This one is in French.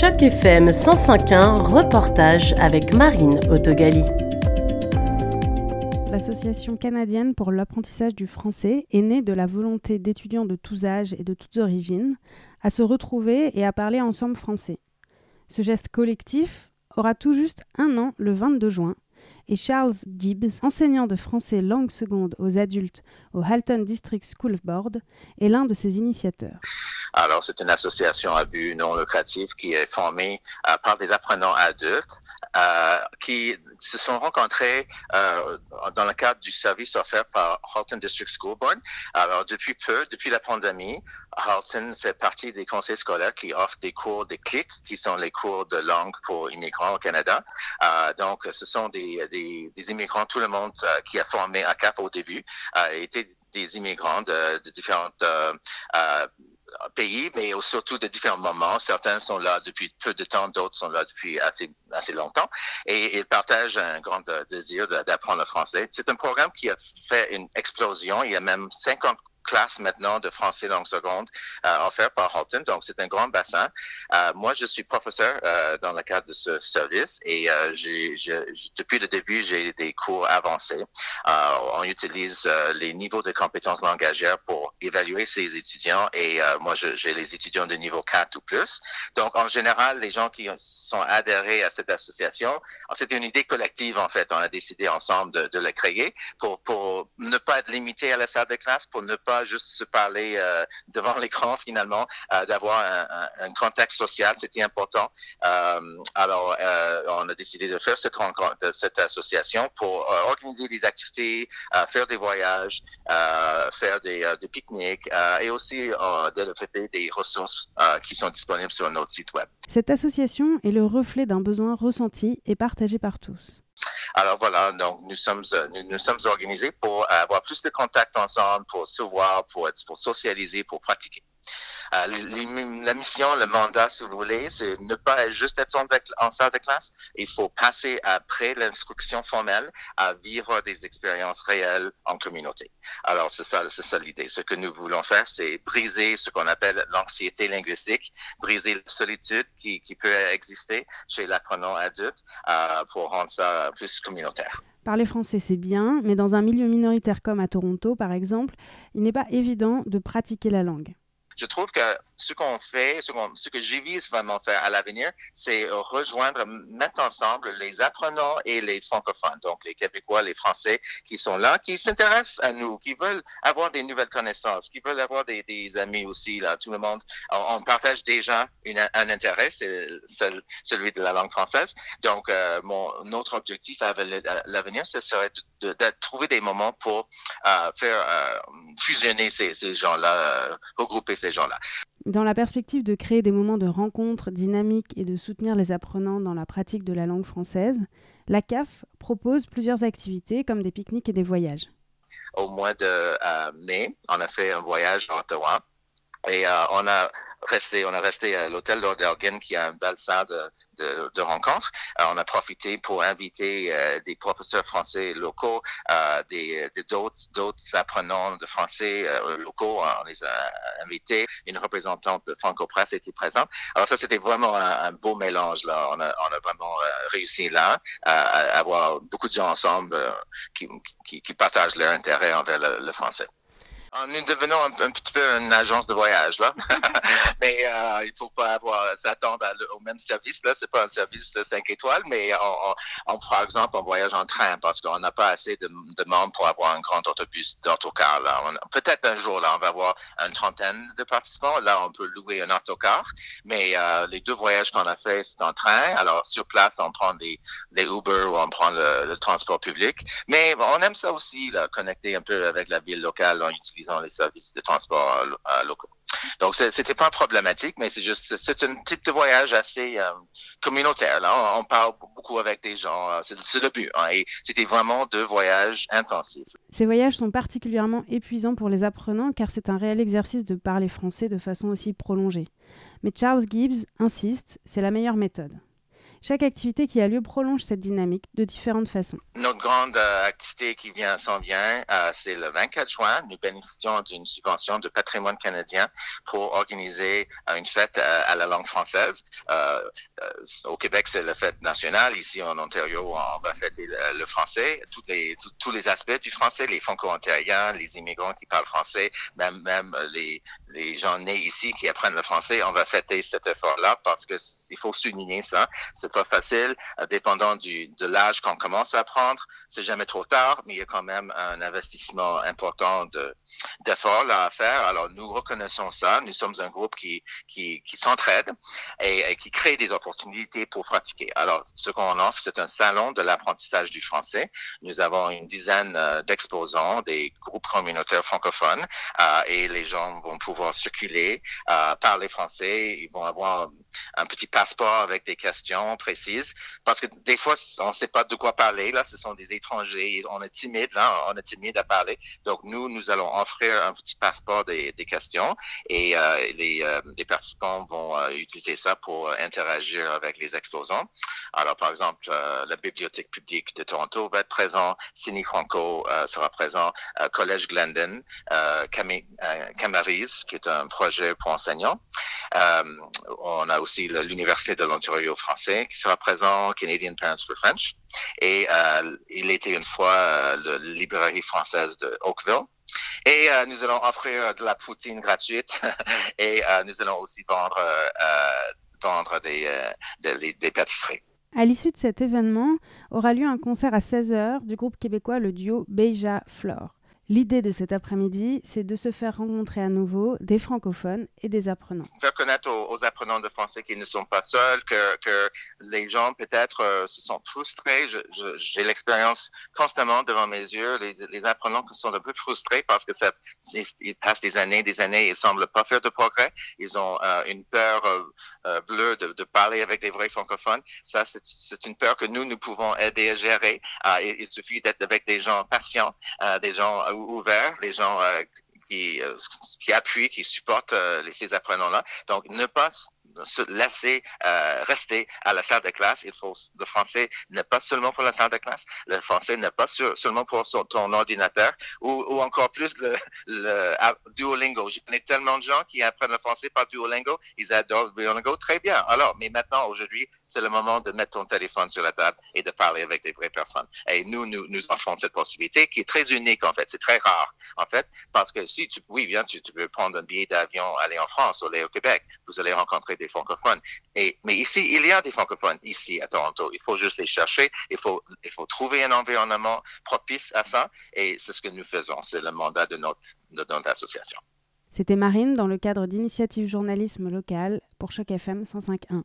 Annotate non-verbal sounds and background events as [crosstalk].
Choc FM 105.1, reportage avec Marine Autogali. L'Association canadienne pour l'apprentissage du français est née de la volonté d'étudiants de tous âges et de toutes origines à se retrouver et à parler ensemble français. Ce geste collectif aura tout juste un an le 22 juin et Charles Gibbs, enseignant de français langue seconde aux adultes au Halton District School Board, est l'un de ses initiateurs. Alors, c'est une association à but non lucratif qui est formée euh, par des apprenants adultes qui se sont rencontrés euh, dans le cadre du service offert par Halton District School Board. Alors, depuis peu, depuis la pandémie, Halton fait partie des conseils scolaires qui offrent des cours de CLIT, qui sont les cours de langue pour immigrants au Canada. Euh, donc, ce sont des, des, des, immigrants, tout le monde euh, qui a formé à CAP au début euh, était des immigrants de, de différentes euh, euh, pays, mais surtout de différents moments. Certains sont là depuis peu de temps, d'autres sont là depuis assez, assez longtemps. Et ils partagent un grand désir d'apprendre le français. C'est un programme qui a fait une explosion. Il y a même 50 classe maintenant de français langue seconde euh, offert par Halton. Donc, c'est un grand bassin. Euh, moi, je suis professeur euh, dans le cadre de ce service et euh, j'ai, depuis le début, j'ai des cours avancés. Euh, on utilise euh, les niveaux de compétences langagières pour évaluer ces étudiants et moi, j'ai les étudiants de niveau 4 ou plus. Donc, en général, les gens qui sont adhérés à cette association, c'est une idée collective, en fait. On a décidé ensemble de, de la créer pour, pour ne pas être limité à la salle de classe, pour ne pas juste se parler euh, devant [laughs] l'écran finalement, euh, d'avoir un, un, contexte social, c'était important. Euh, alors, on a décidé de faire cette association pour organiser des activités, faire des voyages, faire des, des pique-niques et aussi développer des ressources qui sont disponibles sur notre site web. Cette association est le reflet d'un besoin ressenti et partagé par tous. Alors voilà, donc nous sommes euh, nous, sommes organisés pour avoir plus de contacts ensemble, pour se voir, pour, pour socialiser, pour pratiquer. Euh, la mission, le mandat, si vous voulez, c'est ne pas juste être en, salle de classe. Il faut passer après l'instruction formelle à vivre des expériences réelles en communauté. Alors, c'est ça, c'est ça l'idée. Ce que nous voulons faire, c'est briser ce qu'on appelle l'anxiété linguistique, briser la solitude qui, peut exister chez l'apprenant adulte euh, pour rendre ça plus communautaire. Parler français, c'est bien, mais dans un milieu minoritaire comme à Toronto, par exemple, il n'est pas évident de pratiquer la langue je trouve que ce qu'on fait, ce, ce que j'y vraiment faire à l'avenir, c'est rejoindre, mettre ensemble les apprenants et les francophones, donc les Québécois, les Français qui sont là, qui s'intéressent à nous, qui veulent avoir des nouvelles connaissances, qui veulent avoir des, des amis aussi, là, tout le monde. On, partage déjà une, un intérêt, c'est celui de la langue française. Donc, euh, mon, notre objectif à l'avenir, ce serait de, de, trouver des moments pour euh, faire euh, fusionner ces, ces gens-là, euh, regrouper ces gens-là. Dans la perspective de créer des moments de rencontre dynamiques et de soutenir les apprenants dans la pratique de la langue française, la CAF propose plusieurs activités comme des pique-niques et des voyages. Au mois de euh, mai, on a fait un voyage à Ottawa et euh, on a on a resté à l'hôtel Elgin qui a un bel de, de, de rencontres. Euh, on a profité pour inviter euh, des professeurs français locaux, euh, des d'autres apprenants de français euh, locaux. On les a invités. Une représentante de Franco Presse était présente. Alors ça, c'était vraiment un, beau mélange là. On a, on a vraiment réussi là à, à, avoir beaucoup de gens ensemble qui, qui, qui partagent leur intérêt envers le, le français. Nous devenons un, petit peu une agence de voyage, là. [laughs] mais euh, il faut pas avoir s'attendre au même service. Là, c'est pas un service de 5 étoiles, mais on, on, on, par exemple, on voyage en train parce qu'on n'a pas assez de, de, membres pour avoir un grand autobus d'autocar. Là, peut-être un jour, là, on va avoir une trentaine de participants. Là, on peut louer un autocar. Mais euh, les deux voyages qu'on a fait, c'est en train. Alors, sur place, on prend des, des Uber ou on prend le, transport public. Mais on aime ça aussi, là, connecter un peu avec la ville locale. Utilisant les services de transport euh, locaux. Donc, c'était pas problématique, mais c'est juste, c'est un type de voyage assez euh, communautaire. Là, on, parle beaucoup avec des gens, euh, c'est le but. Hein, et c'était vraiment deux voyages intensifs. Ces voyages sont particulièrement épuisants pour les apprenants car c'est un réel exercice de parler français de façon aussi prolongée. Mais Charles Gibbs insiste, c'est la meilleure méthode. Chaque activité qui a lieu prolonge cette dynamique de différentes façons. Notre grande euh, activité qui vient s'en vient, euh, c'est le 24 juin. Nous bénéficions d'une subvention de patrimoine canadien pour organiser euh, une fête à la langue française. au Québec, c'est la fête nationale. Ici, en Ontario, on va fêter le, français, tous les, aspects du français, les franco-ontariens, les immigrants qui parlent français, même, les, gens nés ici qui apprennent le français. On va fêter cet effort-là parce que il faut souligner ça pas facile, euh, dépendant du, de l'âge qu'on commence à apprendre. C'est jamais trop tard, mais il y a quand même un investissement important de, d'efforts là à faire. Alors, nous reconnaissons ça. Nous sommes un groupe qui, qui, qui s'entraide et, qui crée des opportunités pour pratiquer. Alors, ce qu'on offre, c'est un salon de l'apprentissage du français. Nous avons une dizaine euh, d'exposants, des groupes communautaires francophones, euh, et les gens vont pouvoir circuler, euh, parler français. Ils vont avoir un petit passeport avec des questions précises, parce que des fois, on ne sait pas de quoi parler. Là, ce sont des étrangers, on est timide, là, on est timide à parler. Donc, nous, nous allons offrir un petit passeport des, des questions, et euh, les, euh, les, participants vont euh, utiliser ça pour interagir avec les exposants. Alors, par exemple, la Bibliothèque publique de Toronto va être présent, Cine Franco sera présent, Collège Glendon, Camarise, qui est un projet pour enseignants. on a aussi l'Université de l'Ontario français qui sera présent, Canadian Parents for French. Et euh, il était une fois euh, la librairie française de Oakville. Et euh, nous allons offrir de la poutine gratuite [laughs] et nous allons aussi vendre, vendre des, des, des pâtisseries. À l'issue de cet événement, aura lieu un concert à 16h du groupe québécois le duo Beja Flore. L'idée de cet après-midi, c'est de se faire rencontrer à nouveau des francophones et des apprenants. Faire connaître aux, apprenants de français qu'ils ne sont pas seuls, que, les gens peut-être euh, se sont frustrés. J'ai l'expérience constamment devant mes yeux, les, les, apprenants sont un peu frustrés parce que ils passent des années, des années, ils semblent pas faire de progrès. Ils ont euh, une peur euh, bleue de, parler avec des vrais francophones. Ça, c'est une peur que nous, nous pouvons aider à gérer. il, il, suffit d'être avec des gens patients, des gens ouvert, les gens euh, qui, euh, qui appuient, qui supportent euh, ces apprenants-là. Donc, ne pas se laisser rester à la salle de classe. Il faut le français n'est pas seulement pour la salle de classe, le français n'est pas seulement pour ton ordinateur ou, ou, encore plus le, le Duolingo. Je connais tellement de gens qui apprennent le français par Duolingo, ils adorent Duolingo, très bien. Alors, mais maintenant, aujourd'hui, c'est le moment de mettre ton téléphone sur la table et de parler avec des vraies personnes. Et nous, nous, offrons cette possibilité qui est très unique en fait, c'est très rare en fait, parce que si tu, oui, bien, tu, peux prendre un billet d'avion, aller en France aller au Québec, vous allez rencontrer des francophones. Et, mais ici, il y a des francophones ici à Toronto. Il faut juste les chercher. Il faut, il faut trouver un environnement propice à ça. Et c'est ce que nous faisons. C'est le mandat de notre, de notre association. C'était Marine dans le cadre d'initiative journalisme local pour Choc FM 105.1.